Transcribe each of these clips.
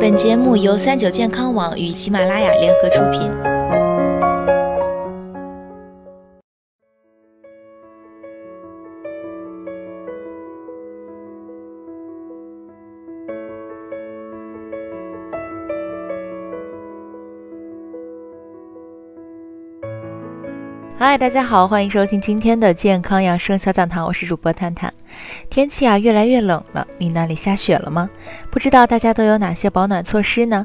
本节目由三九健康网与喜马拉雅联合出品。嗨，大家好，欢迎收听今天的健康养生小讲堂，我是主播探探。天气啊越来越冷了，你那里下雪了吗？不知道大家都有哪些保暖措施呢？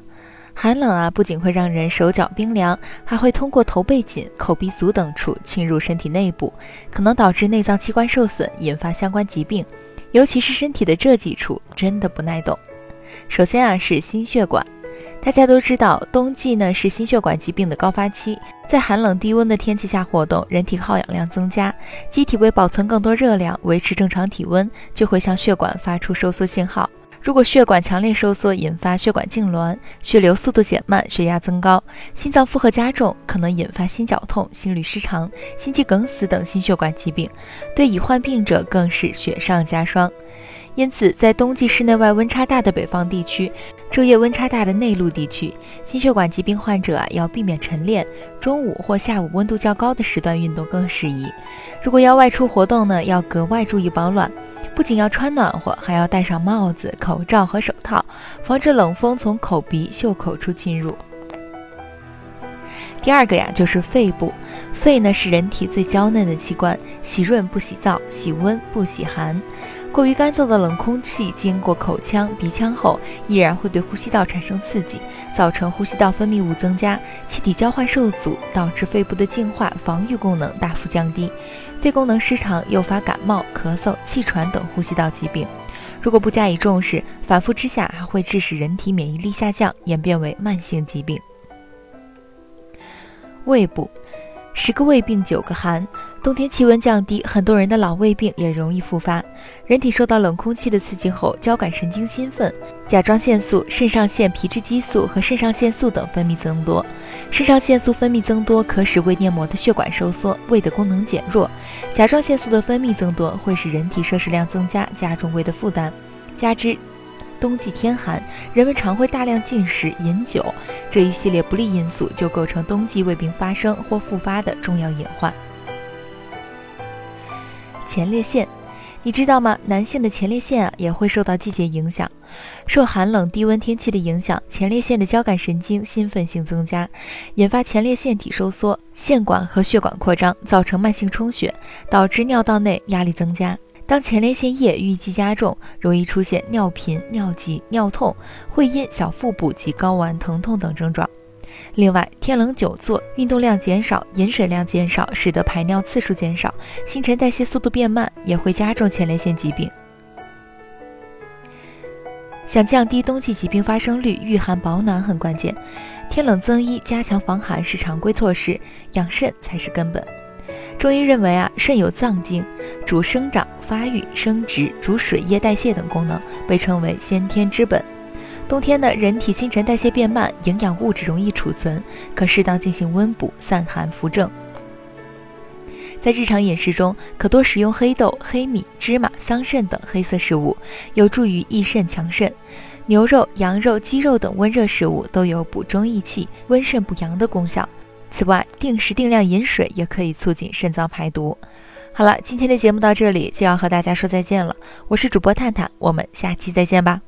寒冷啊不仅会让人手脚冰凉，还会通过头背紧、口鼻足等处侵入身体内部，可能导致内脏器官受损，引发相关疾病。尤其是身体的这几处真的不耐冻。首先啊是心血管。大家都知道，冬季呢是心血管疾病的高发期，在寒冷低温的天气下活动，人体耗氧量增加，机体为保存更多热量，维持正常体温，就会向血管发出收缩信号。如果血管强烈收缩，引发血管痉挛，血流速度减慢，血压增高，心脏负荷加重，可能引发心绞痛、心律失常、心肌梗死等心血管疾病，对已患病者更是雪上加霜。因此，在冬季室内外温差大的北方地区，昼夜温差大的内陆地区，心血管疾病患者啊要避免晨练，中午或下午温度较高的时段运动更适宜。如果要外出活动呢，要格外注意保暖，不仅要穿暖和，还要戴上帽子、口罩和手套，防止冷风从口鼻、袖口处进入。第二个呀，就是肺部，肺呢是人体最娇嫩的器官，喜润不喜燥，喜温不喜寒。过于干燥的冷空气经过口腔、鼻腔后，依然会对呼吸道产生刺激，造成呼吸道分泌物增加，气体交换受阻，导致肺部的净化、防御功能大幅降低，肺功能失常，诱发感冒、咳嗽、气喘等呼吸道疾病。如果不加以重视，反复之下还会致使人体免疫力下降，演变为慢性疾病。胃部，十个胃病九个寒。冬天气温降低，很多人的老胃病也容易复发。人体受到冷空气的刺激后，交感神经兴奋，甲状腺素、肾上腺皮质激素和肾上腺素等分泌增多。肾上腺素分泌增多，可使胃黏膜的血管收缩，胃的功能减弱。甲状腺素的分泌增多，会使人体摄食量增加，加重胃的负担。加之冬季天寒，人们常会大量进食、饮酒，这一系列不利因素就构成冬季胃病发生或复发的重要隐患。前列腺，你知道吗？男性的前列腺啊也会受到季节影响，受寒冷低温天气的影响，前列腺的交感神经兴奋性增加，引发前列腺体收缩，腺管和血管扩张，造成慢性充血，导致尿道内压力增加。当前列腺液淤积加重，容易出现尿频、尿急、尿痛，会阴小腹部及睾丸疼痛等症状。另外，天冷久坐，运动量减少，饮水量减少，使得排尿次数减少，新陈代谢速度变慢，也会加重前列腺疾病。想降低冬季疾病发生率，御寒保暖很关键。天冷增衣，加强防寒是常规措施，养肾才是根本。中医认为啊，肾有藏经，主生长、发育、生殖，主水液代谢等功能，被称为先天之本。冬天呢，人体新陈代谢变慢，营养物质容易储存，可适当进行温补、散寒扶正。在日常饮食中，可多食用黑豆、黑米、芝麻、桑葚等黑色食物，有助于益肾强肾。牛肉、羊肉、鸡肉等温热食物都有补中益气、温肾补阳的功效。此外，定时定量饮水也可以促进肾脏排毒。好了，今天的节目到这里就要和大家说再见了，我是主播探探，我们下期再见吧。